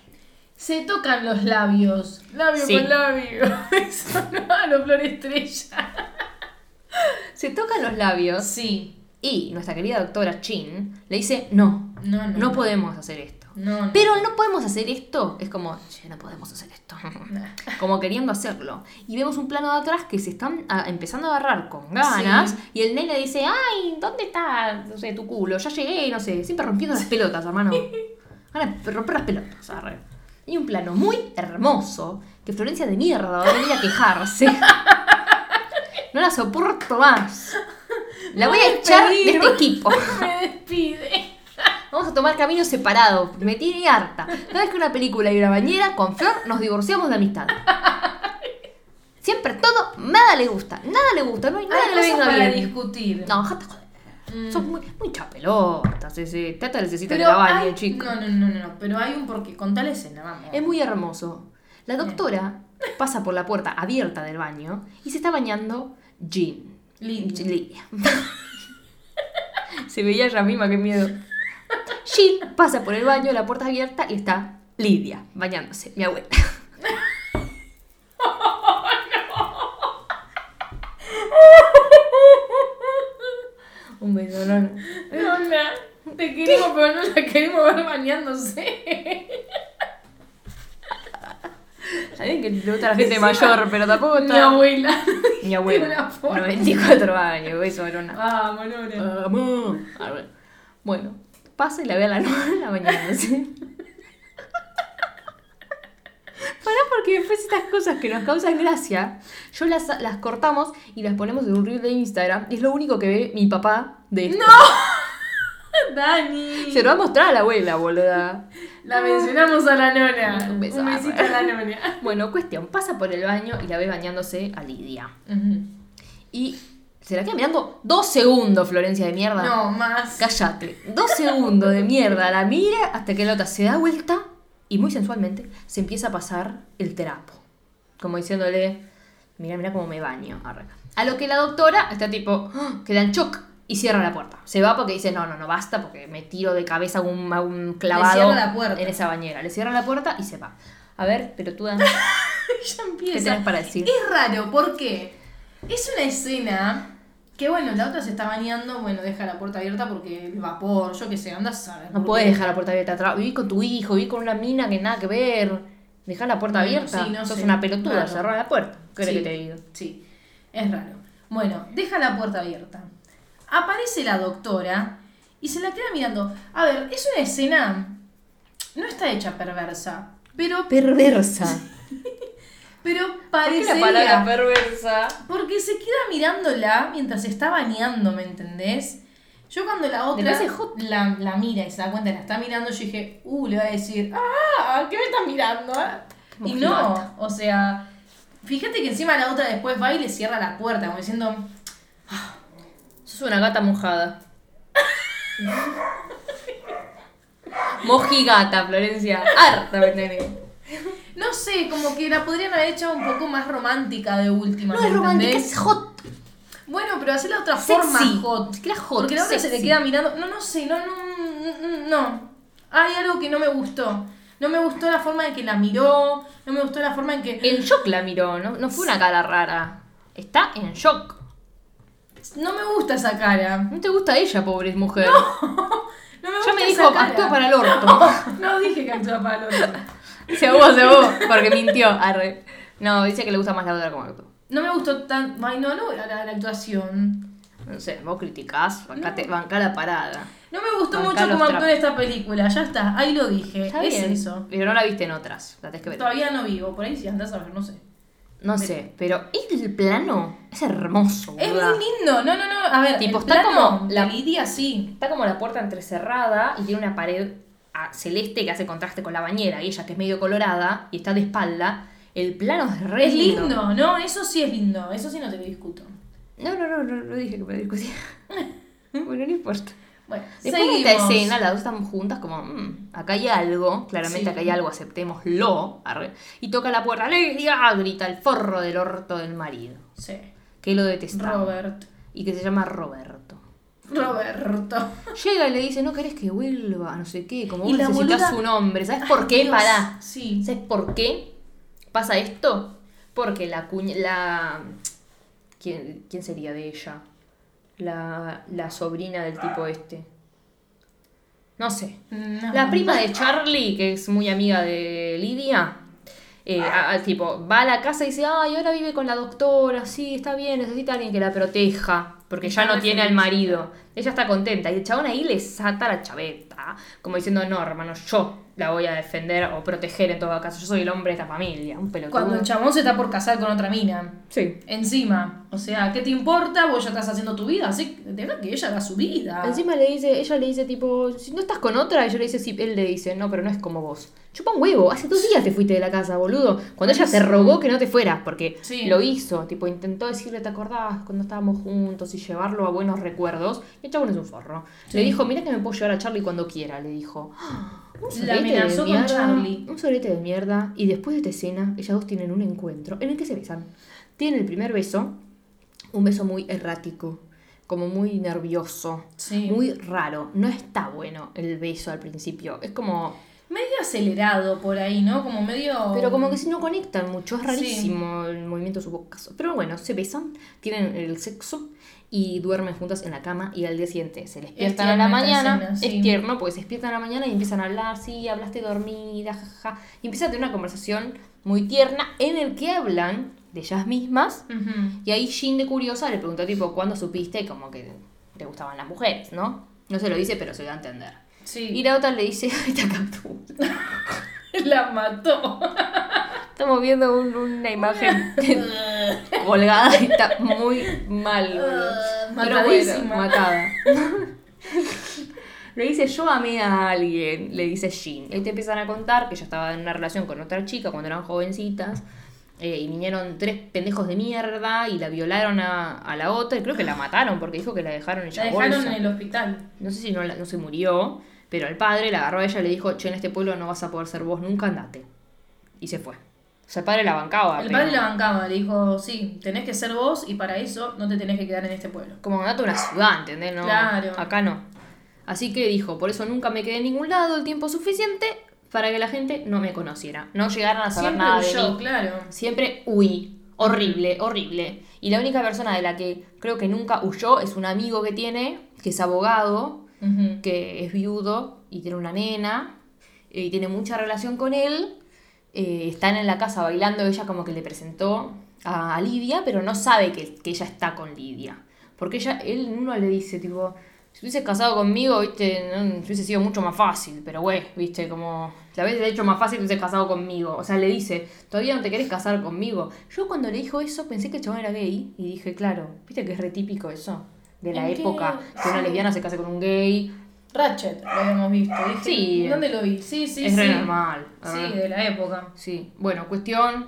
Se tocan los labios. Labio Sí. con labio. Eso no, a flor estrella. Se tocan los labios Sí. y nuestra querida doctora Chin le dice, no, No, no. no podemos hacer esto. No, no. Pero no podemos hacer esto. Es como, che, no podemos hacer esto. Nah. como queriendo hacerlo. Y vemos un plano de atrás que se están ah, empezando a agarrar con ganas. Sí. Y el nene dice, ay, ¿dónde está no sé, tu culo? Ya llegué, no sé. Siempre rompiendo las pelotas, hermano. Van a romper las pelotas. arre. Y un plano muy hermoso que Florencia de mierda va a venir a quejarse. No la soporto más. La voy a echar de este equipo. Me despide. Vamos a tomar caminos separados. Me tiene harta. Cada vez que una película y una bañera, con Flor nos divorciamos de amistad. Siempre todo, nada le gusta. Nada le gusta. No hay nada Hay que le venga para bien. discutir. No, jata. Mm. Sos muy, muy chapelotas. Ese. Tata necesita que Pero la bañe, chico. No, no, no, no, no. Pero hay un porqué. Contá la escena, vamos. Es muy hermoso. La doctora pasa por la puerta abierta del baño y se está bañando Jean. Lidia. Lidia. se veía ella misma, qué miedo. Jean pasa por el baño, la puerta abierta y está Lidia bañándose, mi abuela. Un beso, no. Lola, te queremos, pero no la queremos ver bañándose. Saben que le gusta a la gente mayor, pero tampoco Mi está. abuela. Mi abuela. una forma. 94 años, beso, Verona. Vamos, Lola. Vamos. A ver. Bueno, pasa y la ve a la nona bañándose. Pará porque después estas cosas que nos causan gracia, yo las, las cortamos y las ponemos en un reel de Instagram y es lo único que ve mi papá de esto. Dani. Se lo va a mostrar a la abuela, boluda. La mencionamos a la nona. Un beso. Un besito a la nona. Bueno, cuestión, pasa por el baño y la ve bañándose a Lidia. Y se la queda mirando dos segundos, Florencia de mierda. No, más. Cállate. Dos segundos de mierda. La mira hasta que la otra se da vuelta y muy sensualmente se empieza a pasar el trapo. Como diciéndole, mira, mira cómo me baño. Arre. A lo que la doctora está tipo, ¡ah! queda en shock y cierra la puerta. Se va porque dice, no, no, no, basta porque me tiro de cabeza a un, a un clavado la en esa bañera. Le cierra la puerta y se va. A ver, pero tú, ya ¿qué empieza. tenés para decir? Es raro porque es una escena que, bueno, la otra se está bañando, bueno, deja la puerta abierta porque el vapor, yo qué sé, andas a saber. No por puedes qué. dejar la puerta abierta atrás. Viví con tu hijo, viví con una mina que nada que ver. Dejar la puerta Bueno, abierta. sí, no Sos sé, una pelotuda, cerrar la puerta. ¿Qué Sí, que te diga? Sí, es raro. Bueno, deja la puerta abierta. Aparece la doctora y se la queda mirando. A ver, es una escena. No está hecha perversa, pero, Perversa. pero ¿Por qué Parecería. la palabra perversa? Porque se queda mirándola mientras se está bañando, ¿me entendés? Yo cuando la otra parece hot. la, la mira y se da cuenta que la está mirando, yo dije, uh, le va a decir, ah, ¿qué me estás mirando? ah?" Como Y no, o sea, fíjate que encima la otra después va y le cierra la puerta, como diciendo, Sos una gata mojada. Mojigata, Florencia. Harta me tenés. no sé, como que la podrían haber hecho un poco más romántica de última. No ¿me es romántica, entendés? es hot. Bueno, pero hacerla de otra Sexy. forma hot. Ni siquiera hot, Porque la otra se le sexy. queda mirando. No, no sé, no, no, no. Hay algo que no me gustó. No me gustó la forma en que la miró. No me gustó la forma en que. En shock la miró, ¿no? No fue una cara rara. Está en shock. No me gusta esa cara. No te gusta ella, pobre mujer. No me ya gusta me esa dijo, cara. actúa para el orto. No dije que actúa para el orto. Se ahogó, se ahogó. Porque mintió. Arre. No, dice que le gusta más la otra como actuó. No me gustó tan. Ay, no, no, la, la, la actuación. No sé, vos criticás, bancate, bancá la parada. No me gustó Bancá mucho en trapos. esta película. Ya está, ahí lo dije. Está es bien, eso. Pero no la viste en otras. La tenés que ver. Todavía no vivo. Por ahí sí andás a ver, no sé. No sé, pero el plano es hermoso. Es muy lindo. No, no, no. A ver, Tipo, el está plano como la- Lidia sí. Está como la puerta entrecerrada y tiene una pared ah, celeste que hace contraste con la bañera y ella que es medio colorada y está de espalda. El plano es re Es lindo, ¿no? Eso sí es lindo. Eso sí no te lo discuto. No, no, no, no, no dije que me discutía. bueno, no importa. Bueno, Después de esta escena, las dos están juntas como, "Mm, acá hay algo, claramente Sí. acá hay algo, aceptémoslo. arre. Y toca la puerta, ¡Lidia! grita el forro del orto del marido, Sí. que lo detesta. Robert. Y que se llama Roberto. Roberto. Llega y le dice, no querés que vuelva, no sé qué, como vos necesitas boluda- su nombre. ¿Sabes por qué? Dios. Pará. Sí. ¿Sabes por qué pasa esto? Porque la cuña... La... ¿Quién, quién sería de ella? La, la sobrina del tipo este. No sé. No. La prima de Charlie, que es muy amiga de Lidia, eh, a- a- tipo, va a la casa y dice, ay, ahora vive con la doctora, sí, está bien, necesita alguien que la proteja, porque ya no tiene al marido. Ella está contenta. Y el chabón ahí le sata la chaveta, como diciendo, no, hermano, yo la voy a defender o proteger en todo caso. Yo soy el hombre de esta familia, un pelotudo. Cuando el chabón se está por casar con otra mina. Sí. Encima. O sea, ¿qué te importa? Vos ya estás haciendo tu vida. Así que deja que ella haga su vida. Encima le dice, ella le dice tipo, si no estás con otra, ella le dice, sí, él le dice, no, pero no es como vos. Chupa un huevo, hace dos días te fuiste de la casa, boludo. Cuando ella te rogó que no te fueras, porque Sí. lo hizo, tipo, intentó decirle, ¿te acordás cuando estábamos juntos y llevarlo a buenos recuerdos? Y el chabón es un forro. Sí. Le dijo, mira que me puedo llevar a Charlie cuando quiera, le dijo. Un La amenazó de con Charlie. Un sorete de mierda. Y después de esta escena, ellas dos tienen un encuentro en el que se besan. Tienen el primer beso, un beso muy errático, como muy nervioso, Sí. muy raro. No está bueno el beso al principio. Es como. Medio acelerado por ahí, ¿no? Como medio. Pero como que si no conectan mucho, es rarísimo el movimiento de sus bocas. Pero bueno, se besan, tienen el sexo y duermen juntas en la cama y al día siguiente se despiertan a la mañana. escena, sí. Es tierno porque se despiertan a la mañana y empiezan a hablar, sí, hablaste dormida, jaja. Y empiezan a tener una conversación muy tierna en el que hablan de ellas mismas. Y ahí Jean de curiosa le preguntó tipo, ¿cuándo supiste como que te gustaban las mujeres, no? No se lo dice, pero se da a entender. Sí. Y la otra le dice, te acabó. La mató. Estamos viendo un- una imagen colgada y está muy mal. boludo. Ah, Pero matadísima. bueno, matada. Le dice, yo amé a alguien, le dice Jean. Ahí te empiezan a contar que ella estaba en una relación con otra chica cuando eran jovencitas. eh, y vinieron tres pendejos de mierda y la violaron a, a la otra. Y creo que la mataron porque dijo que la dejaron ella La dejaron en el hospital. no sé si no, la- no se murió, pero el padre la agarró a ella y le dijo, che, en este pueblo no vas a poder ser vos nunca, andate. Y se fue. O sea, el padre la bancaba. El pero- padre la bancaba, le dijo, sí, tenés que ser vos y para eso no te tenés que quedar en este pueblo. Como andate a una ciudad, ¿entendés? No, Claro. Acá no. Así que dijo, por eso nunca me quedé en ningún lado el tiempo suficiente para que la gente no me conociera. No llegaran a saber Siempre nada de huyó, mí. claro. Siempre huí. Horrible, horrible. Y la única persona de la que creo que nunca huyó es un amigo que tiene, que es abogado, Que es viudo y tiene una nena eh, y tiene mucha relación con él. Eh, están en la casa bailando, ella como que le presentó a, Lidia, pero no sabe que, que ella está con Lidia. Porque ella, él uno le dice, tipo, Si hubiese casado conmigo, viste, no, hubiese sido mucho más fácil, pero güey, viste, como hecho más fácil hubiese casado conmigo. O sea, le dice, todavía no te querés casar conmigo. Yo cuando le dijo eso pensé que el chabón era gay y dije, claro, viste que es re típico eso, de la época, que una Sí. lesbiana se case con un gay. Ratchet, lo habíamos visto. Dije, Sí. ¿Dónde lo vi? Sí, sí, es sí. re normal. Sí, de la época. Sí, bueno, cuestión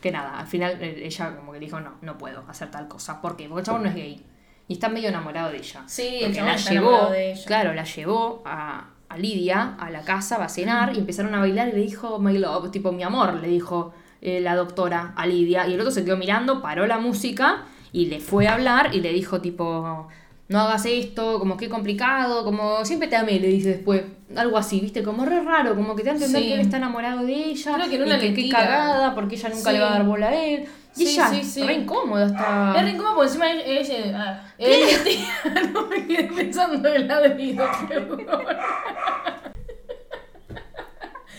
que nada, al final eh, ella como que dijo, no, no puedo hacer tal cosa. ¿Por qué? Porque el chabón no es gay. Y está medio enamorado de ella. Sí, el chabón la está llevó, enamorado de ella. claro, la llevó a, a Lidia a la casa, va a cenar y empezaron a bailar y le dijo, my love, tipo mi amor, le dijo eh, la doctora a Lidia. Y el otro se quedó mirando, paró la música y le fue a hablar y le dijo tipo, no hagas esto, como que complicado, como siempre te amé, le dice después. Algo así, viste, como re raro, como que te entender Sí. que él está enamorado de ella. Creo que en y que qué cagada, porque ella nunca Sí. le va a dar bola a él. Y Sí, ella, sí, re incómoda está. Es re incómodo porque encima ella. ella ah, tía, no me quedé pensando en el ladrido, perdón.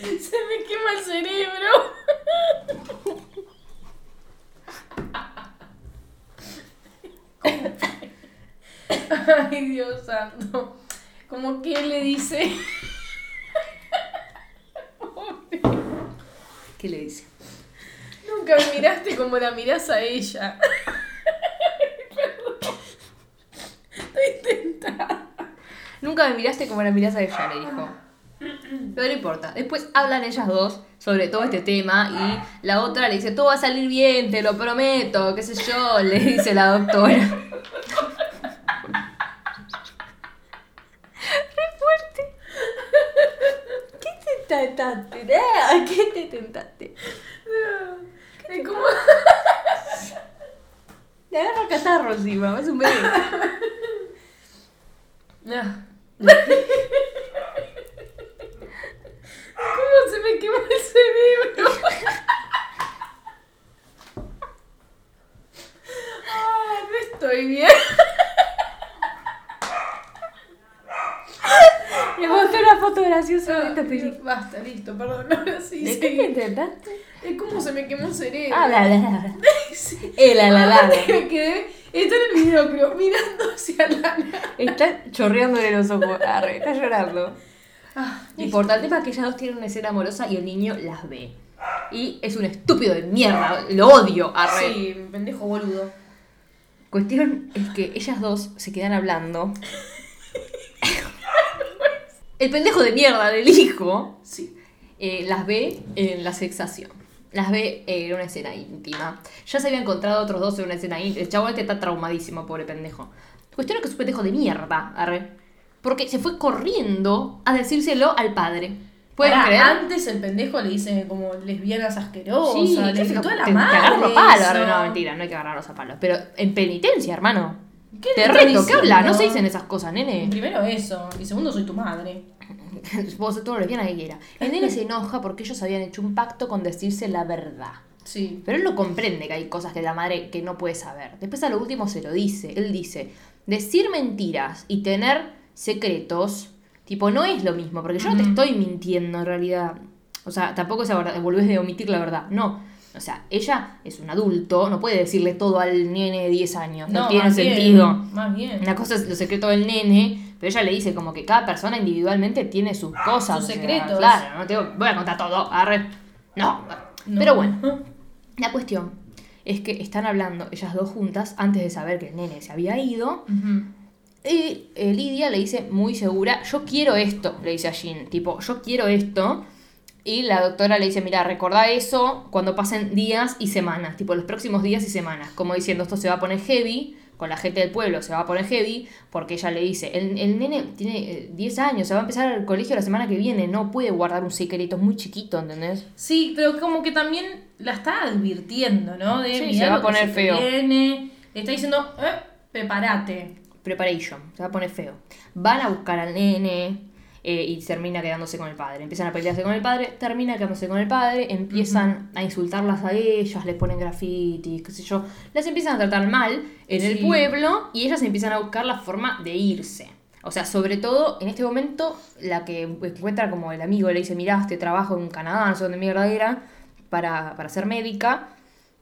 Se me quema el cerebro. Ay, Dios santo. Como que le dice. ¿Qué le dice? Nunca me miraste como la mirás a ella. Perdón. Estoy tentada. Nunca me miraste como la mirás a ella, le dijo. Pero no importa. Después hablan ellas dos sobre todo este tema y la otra le dice, todo va a salir bien, te lo prometo, qué sé yo, le dice la doctora. Re fuerte. ¿Qué te tentaste? ¿A qué te tentaste? Es como. Le agarra catarro encima, es un bebé. Ah. ¿Cómo se me quemó el cerebro? Ay, no estoy bien. Le mostré una foto graciosa de esta película. Basta, listo, perdón. Ahora sí, ¿De qué te intentaste? Es como se me quemó el cerebro. Ah, la la la. Eh, la la la. Aparte me quedé. Está en el video, creo, mirando hacia la Está chorreándole los ojos. Arre, está llorando. Ah, No importa, el tema es que ellas dos tienen una escena amorosa y el niño las ve. Y es un estúpido de mierda, lo odio, arre. Sí, pendejo boludo. Cuestión es que ellas dos se quedan hablando. El pendejo de mierda del hijo Sí. eh, las ve en la sexación. Las ve en una escena íntima. Ya se había encontrado otros dos en una escena íntima. El chabón este está traumadísimo, pobre pendejo. Cuestión es que es un pendejo de mierda, arre. Porque se fue corriendo a decírselo al padre. ¿Pueden Pará, creer? Antes el pendejo le dice como lesbianas asquerosas. Sí, le ¿qué dice te, toda la te- te madre. agarro a no, mentira, no hay que agarrarlos a palos. Pero en penitencia, hermano. ¿Qué Te reto, ¿qué habla? No se dicen esas cosas, nene. Primero eso. Y segundo, soy tu madre. Todo lo lesbiana que quiera. El nene se enoja porque ellos habían hecho un pacto con decirse la verdad. Sí. Pero él no comprende que hay cosas que la madre que no puede saber. Después a lo último se lo dice. Él dice, decir mentiras y tener secretos, tipo, no es lo mismo, porque yo no te estoy mintiendo en realidad. O sea, tampoco es verdad, volvés de omitir la verdad. No. O sea, ella es un adulto, no puede decirle todo al nene de 10 años. No, tiene más bien, sentido. Más bien. Una cosa es los secretos del nene, pero ella le dice como que cada persona individualmente tiene sus cosas. Sus o sea, secretos. claro, no te voy a contar todo. Arre. No. No. Pero bueno, la cuestión es que están hablando ellas dos juntas antes de saber que el nene se había ido. Y eh, Lidia le dice muy segura, yo quiero esto, le dice a Jean, tipo, yo quiero esto. Y la doctora le dice, mira, recordá eso cuando pasen días y semanas, tipo los próximos días y semanas, como diciendo, esto se va a poner heavy, con la gente del pueblo se va a poner heavy, porque ella le dice, el, el nene tiene eh, 10 años, se va a empezar el colegio la semana que viene, no puede guardar un secreto, es muy chiquito, ¿entendés? Sí, pero como que también la está advirtiendo, ¿no? De Sí, se va a poner feo. Viene. Le está diciendo, eh, prepárate. Preparation, se va a poner feo. Van a buscar al nene eh, y termina quedándose con el padre. Empiezan a pelearse con el padre, termina quedándose con el padre, empiezan a insultarlas a ellas, les ponen grafitis, qué sé yo. Las empiezan a tratar mal en el pueblo y ellas empiezan a buscar la forma de irse. O sea, sobre todo en este momento, la que encuentra como el amigo le dice: Mirá, este trabajo en Canadá, no sé dónde mierda era, para, para ser médica.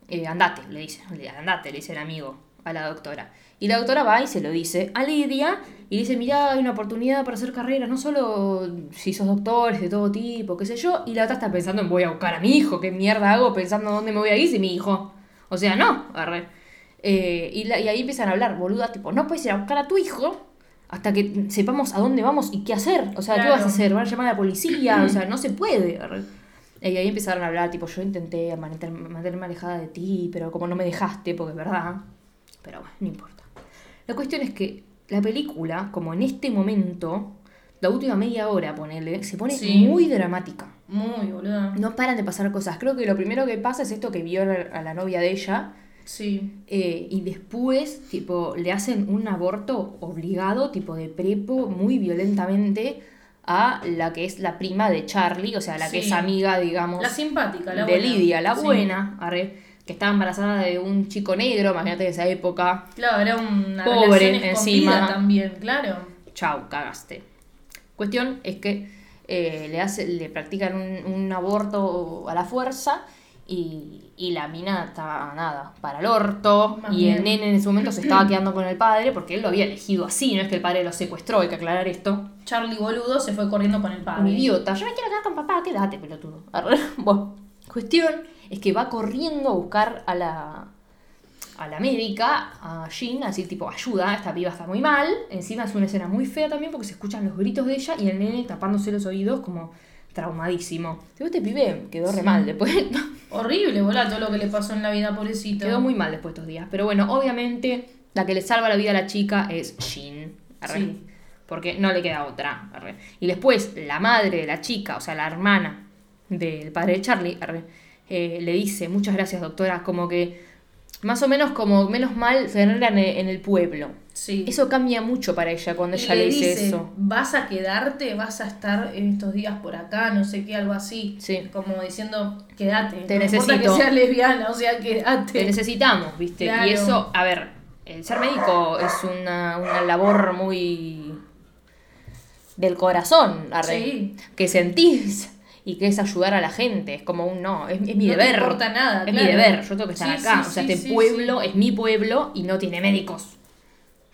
Eh, andate, le dice, andate, le dice el amigo. a la doctora. Y la doctora va y se lo dice a Lidia y dice, mirá, hay una oportunidad para hacer carrera, no solo si sos doctores de todo tipo, qué sé yo. Y la otra está pensando en voy a buscar a mi hijo, qué mierda hago pensando dónde me voy a ir si mi hijo. O sea, no, arre. Eh, y, la- y ahí empiezan a hablar, boluda, tipo, no puedes ir a buscar a tu hijo hasta que sepamos a dónde vamos y qué hacer. O sea, ¿qué vas a hacer? ¿Van a llamar a la policía? O sea, no se puede. arre. Y ahí empezaron a hablar, tipo, yo intenté mantener- mantenerme alejada de ti, pero como no me dejaste, porque es verdad. Pero bueno, no importa. La cuestión es que la película, como en este momento, la última media hora, ponele, se pone Sí. muy dramática. Muy, boluda. No paran de pasar cosas. Creo que lo primero que pasa es esto que viola a la novia de ella. Sí. eh, y después, tipo, le hacen un aborto obligado, tipo de prepo, muy violentamente, a la que es la prima de Charlie, o sea, la que es amiga, digamos, La simpática, la de buena. Lidia, la Sí. buena, arre, que estaba embarazada de un chico negro, imagínate de esa época. Claro, era una Pobre encima. también, claro. Chau, cagaste. Cuestión es que eh, le, hace, le practican un, un aborto a la fuerza y, y la mina está nada, para el orto. Más y el nene en ese momento se estaba quedando con el padre porque él lo había elegido así, no es que el padre lo secuestró, hay que aclarar esto. Charlie boludo se fue corriendo con el Un padre. idiota, yo me quiero quedar con papá, quédate, pelotudo. Bueno, cuestión es que va corriendo a buscar a la, a la médica, a Jean, a decir tipo, ayuda, esta piba está muy mal. Encima es una escena muy fea también porque se escuchan los gritos de ella y el nene tapándose los oídos como traumadísimo. Este pibe quedó re mal después. Horrible, boludo, todo lo que le pasó en la vida, pobrecito. quedó muy mal después de estos días. Pero bueno, obviamente la que le salva la vida a la chica es Jean. Arre. Sí. Porque no le queda otra. arre. Y después la madre de la chica, o sea, la hermana del padre de Charlie, arre, eh, le dice, muchas gracias doctora, como que más o menos como menos mal se en el, en el pueblo. Sí. Eso cambia mucho para ella cuando ella le dice, dice, eso. Vas a quedarte, vas a estar en estos días por acá, no sé qué, algo así. Sí. Como diciendo, quédate. Te no importa necesito. que seas lesbiana, o sea, Te quédate. necesitamos, ¿viste? Claro. Y eso, a ver, el ser médico es una, una labor muy del corazón, arre, Sí. que sentís y que es ayudar a la gente. Es como un no, es, es mi No deber. importa nada, Es claro. mi deber, yo tengo que estar Sí, acá. sí, o sea, sí, este pueblo es mi pueblo y no tiene médicos.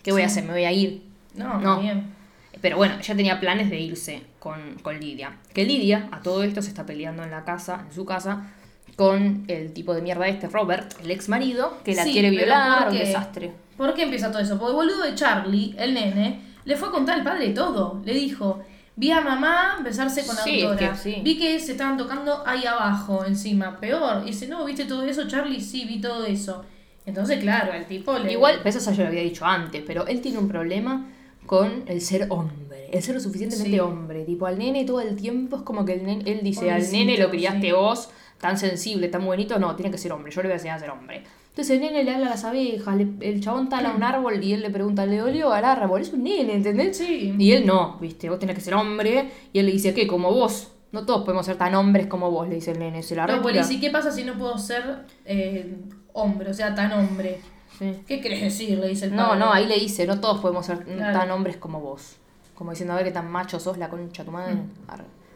¿Qué voy a hacer? Me voy a ir. No, No. no. bien. Pero bueno, ella tenía planes de irse con, con Lidia. Que Lidia, a todo esto, se está peleando en la casa, en su casa, con el tipo de mierda este, Robert, el ex marido, que la Sí, quiere violar, ¿por un desastre. ¿Por qué empieza todo eso? Porque el boludo de Charlie, el nene, le fue a contar al padre todo. Le dijo, vi a mamá besarse con la Sí, es que sí. Vi que se estaban tocando ahí abajo, encima. Peor. Y dice, no, ¿viste todo eso, Charlie? Sí, vi todo eso. Entonces, claro, el tipo le... Igual, eso ya yo lo había dicho antes, pero él tiene un problema con el ser hombre, el ser lo suficientemente Sí. hombre. Tipo, al nene todo el tiempo es como que el nene, él dice, al nene lo criaste vos, tan sensible, tan bonito, no, tiene que ser hombre, yo le voy a enseñar a ser hombre. Entonces el nene le habla a las abejas, le- el chabón tala un árbol y él le pregunta, ¿le dolió al árbol? Es un nene, ¿entendés? Sí. Y él no, viste, vos tenés que ser hombre. Y él le dice, ¿qué? Como vos. No todos podemos ser tan hombres como vos, le dice el nene. Se la No, pues retira. y ¿qué pasa si no puedo ser eh, hombre? O sea, tan hombre. Sí. ¿Qué querés decir? Le dice el No, padre. no, ahí le dice, no todos podemos ser Claro. tan hombres como vos. Como diciendo, a ver qué tan macho sos, la concha tu madre. Mm.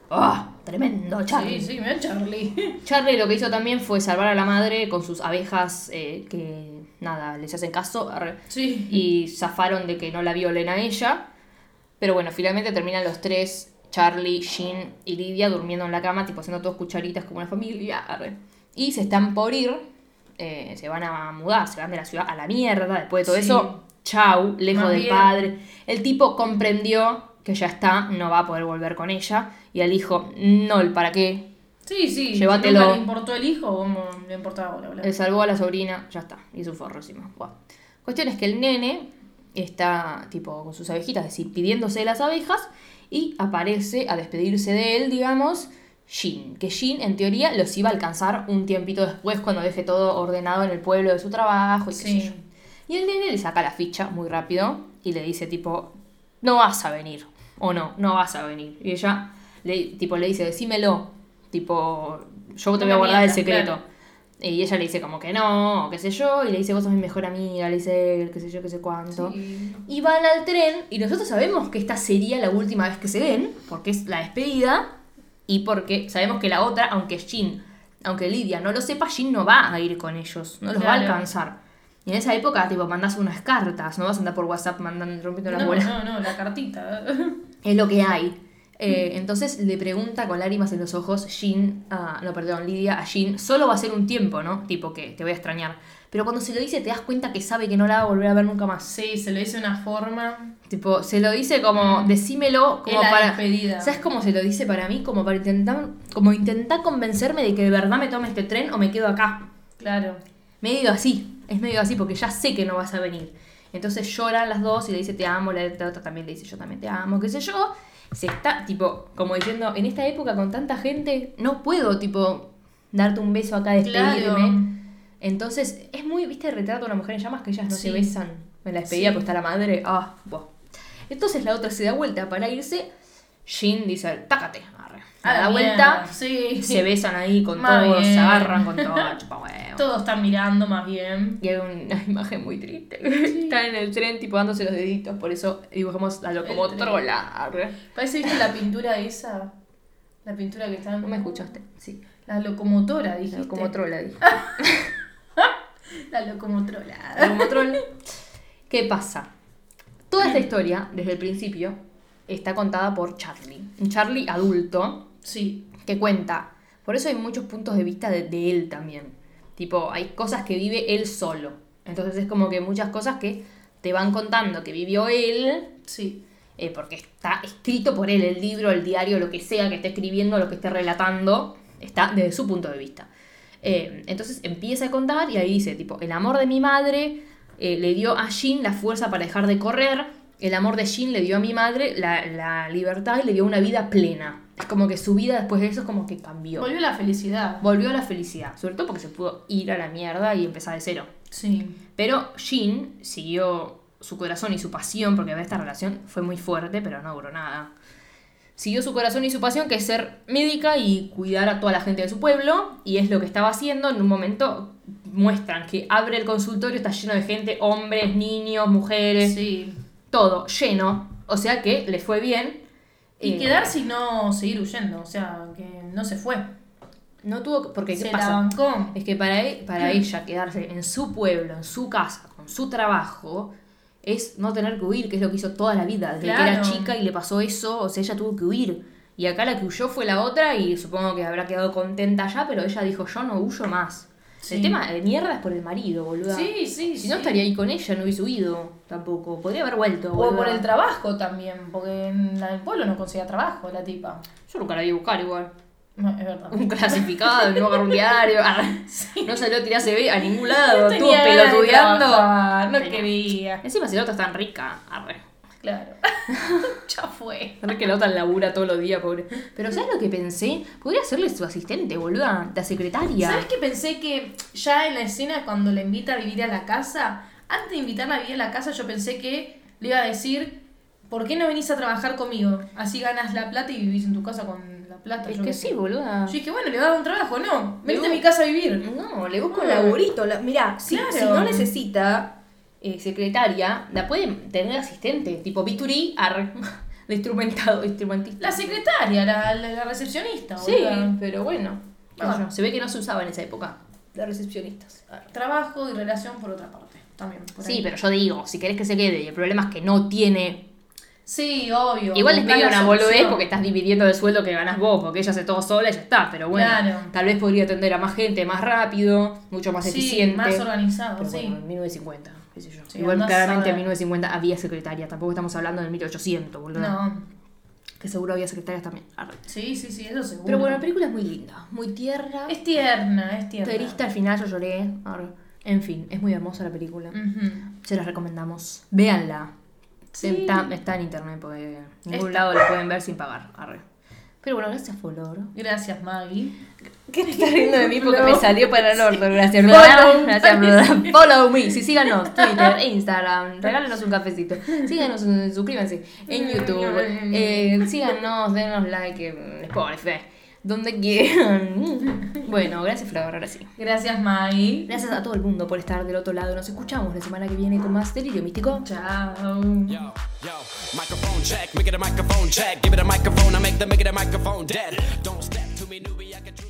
¡Ah! Tremendo, Charlie. Sí, sí, mira Charlie. Charlie lo que hizo también fue salvar a la madre con sus abejas eh, que, nada, les hacen caso. sí. y zafaron de que no la violen a ella. Pero bueno, finalmente terminan los tres, Charlie, Jean y Lidia, durmiendo en la cama, tipo haciendo todos cucharitas como una familia. arre. Y se están por ir, eh, se van a mudar, se van de la ciudad a la mierda. Después de todo Sí. eso, chau, lejos Más del bien. padre. El tipo comprendió que ya está, no va a poder volver con ella. Y al hijo, no, el para qué. Sí, sí. Llévatelo. ¿Nunca le importó el hijo o no le importaba bla? Él salvó a la sobrina, ya está, y su forro encima. Buah. Cuestión es que el nene está, tipo, con sus abejitas, es decir, pidiéndose las abejas, y aparece a despedirse de él, digamos, Jean. Que Jean, en teoría, los iba a alcanzar un tiempito después, cuando deje todo ordenado en el pueblo de su trabajo, y qué sé Sí. yo. Y el nene le saca la ficha muy rápido, y le dice, tipo, no vas a venir, o no, no vas a venir. Y ella, le, tipo, le dice, decímelo, tipo, yo te voy a guardar el secreto. claro. Y ella le dice como que no, o qué sé yo, y le dice vos sos mi mejor amiga, le dice qué sé yo, qué sé cuánto. Sí. Y van al tren, y nosotros sabemos que esta sería la última vez que se ven, porque es la despedida, y porque sabemos que la otra, aunque Jean, aunque Lidia no lo sepa, Jean no va a ir con ellos, no los va a alcanzar. Y en esa época, tipo, mandás unas cartas, no vas a andar por WhatsApp mandando, rompiendo las No, bolas. no, no, la cartita. Es lo que hay. Eh, entonces le pregunta con lágrimas en los ojos Jean, a- no, perdón, Lidia a Jean, solo va a ser un tiempo, ¿no? Tipo que te voy a extrañar. Pero cuando se lo dice te das cuenta que sabe que no la va a volver a ver nunca más. Sí, se lo hice de una forma. Tipo, se lo dice como, decímelo como la para... despedida. ¿Sabes cómo se lo dice para mí? Como para intentar, como intentar convencerme de que de verdad me tome este tren o me quedo acá. Claro. Medio así, es medio así porque ya sé que no vas a venir. Entonces lloran las dos y le dice te amo, la otra también le dice yo también te amo, qué sé yo. Se está, tipo, como diciendo, en esta época con tanta gente, no puedo, tipo, darte un beso acá, despedirme. Claro. Entonces, es muy, viste, retrato a una mujer en llamas que ellas no Sí. se besan en la despedida Sí. porque está la madre. Ah, buah. Entonces la otra se da vuelta para irse. Jean dice, tácate. A la vuelta, Sí. se besan ahí con Más todos, se bien. agarran con todo, chupa huevo. Todos están mirando más bien. Y hay una imagen muy triste. Están en el tren, tipo, dándose los deditos. Por eso dibujamos la locomotrola. Arre. Parece viste la pintura esa. La pintura que está en. No me escuchaste. Sí. La locomotora, La dijiste. locomotrola, dije. La locomotrola. La locomotrola. ¿Qué pasa? Toda esta historia, desde el principio, está contada por Charlie. Un Charlie adulto Sí. que cuenta. Por eso hay muchos puntos de vista de, de él también. Tipo, hay cosas que vive él solo. Entonces es como que muchas cosas que te van contando que vivió él Sí. eh, porque está escrito por él, el libro, el diario, lo que sea que esté escribiendo, lo que esté relatando, está desde su punto de vista. Eh, entonces empieza a contar y ahí dice, tipo, el amor de mi madre eh, le dio a Jean la fuerza para dejar de correr, el amor de Jean le dio a mi madre la, la libertad y le dio una vida plena. Es como que su vida después de eso es como que cambió. Volvió la felicidad. Volvió a la felicidad, sobre todo porque se pudo ir a la mierda y empezar de cero. Sí. Pero Jean siguió su corazón y su pasión, porque esta relación fue muy fuerte, pero no duró nada. Siguió su corazón y su pasión, que es ser médica y cuidar a toda la gente de su pueblo, y es lo que estaba haciendo. En un momento muestran que abre el consultorio, está lleno de gente, hombres, niños, mujeres, Sí. todo lleno. O sea que le fue bien. Y Eh, quedarse y no seguir huyendo. O sea, que no se fue. No tuvo. Porque, ¿qué se pasa? la bancó. Es que para, para ella quedarse en su pueblo, en su casa, con su trabajo, es no tener que huir, que es lo que hizo toda la vida. Desde que era chica y le pasó eso, o sea, ella tuvo que huir. Y acá la que huyó fue la otra y supongo que habrá quedado contenta ya, pero ella dijo, yo no huyo más. Sí. El tema de mierda es por el marido, boluda. Sí, sí, Si sí. no estaría ahí con ella, no hubiese huido tampoco. Podría haber vuelto. O por el trabajo también, porque en el pueblo no conseguía trabajo la tipa. Yo nunca la vi buscar igual. No, es verdad. Un clasificado, no agarró un diario. ah, No salió a tirar CV a ningún lado. No Estuvo pelotudeando. No quería. Encima si la otra es tan rica, arre. Claro. ya fue. Arre que la otra labura todos los días, pobre. Pero ¿sabes lo que pensé? Podría serle su asistente, boluda, la secretaria. ¿Sabes qué pensé que ya en la escena cuando la invita a vivir a la casa, antes de invitarla a vivir a la casa, yo pensé que le iba a decir, ¿por qué no venís a trabajar conmigo? Así ganas la plata y vivís en tu casa con la plata. Es yo que sí, boluda. Yo dije, bueno, le voy a dar un trabajo, no. Venite a mi casa a vivir. No, le busco un Ah. laburito. La, mirá, si, Claro. si no necesita eh, secretaria, la puede tener asistente. Tipo Biturí, arre. De instrumentado, instrumentista. La secretaria, la, la, la recepcionista. Sí, pero bueno. Ah. yo, Se ve que no se usaba en esa época. De recepcionistas. Trabajo y relación por otra parte. También. por Sí, ahí. pero yo digo, si querés que se quede y el problema es que no tiene Sí, obvio. Igual es medio una boludez porque estás dividiendo el sueldo que ganas vos, porque ella hace todo sola y ya está. Pero bueno, Claro. tal vez podría atender a más gente más rápido, mucho más Sí, eficiente. más organizado, Pero sí. bueno, en 1950, qué sé yo. Sí, Igual claramente en ver. 1950 había secretaria, tampoco estamos hablando del 1800, boludo. No. Que seguro había secretarias también. Arre. Sí, sí, sí, eso seguro. Pero bueno, la película es muy linda, muy tierna. Es tierna, es tierna. Triste al final, yo lloré. Arre. En fin, es muy hermosa la película. Se las recomendamos. Véanla. Sí. Está, está en internet porque en ningún Está. lado la pueden ver sin pagar. Arre. Pero bueno, gracias, Flor. Gracias, Maggie. ¿Qué te estás riendo de mí porque me salió para el orto? Gracias, Follow. Gracias. Follow me. Sí, síganos. Twitter, Instagram. Regálenos un cafecito. Síganos, eh, suscríbanse en YouTube. Eh, síganos, denos like en Spotify. Donde quieran. Bueno, gracias, Flor. Ahora sí. Gracias, Maggie. Gracias a todo el mundo por estar del otro lado. Nos escuchamos la semana que viene con más Delirio Místico. Chao. Yo, yo, microphone check, make it a microphone check. Give it a microphone, I make the make it a microphone dead. Don't step to me, newbie, I can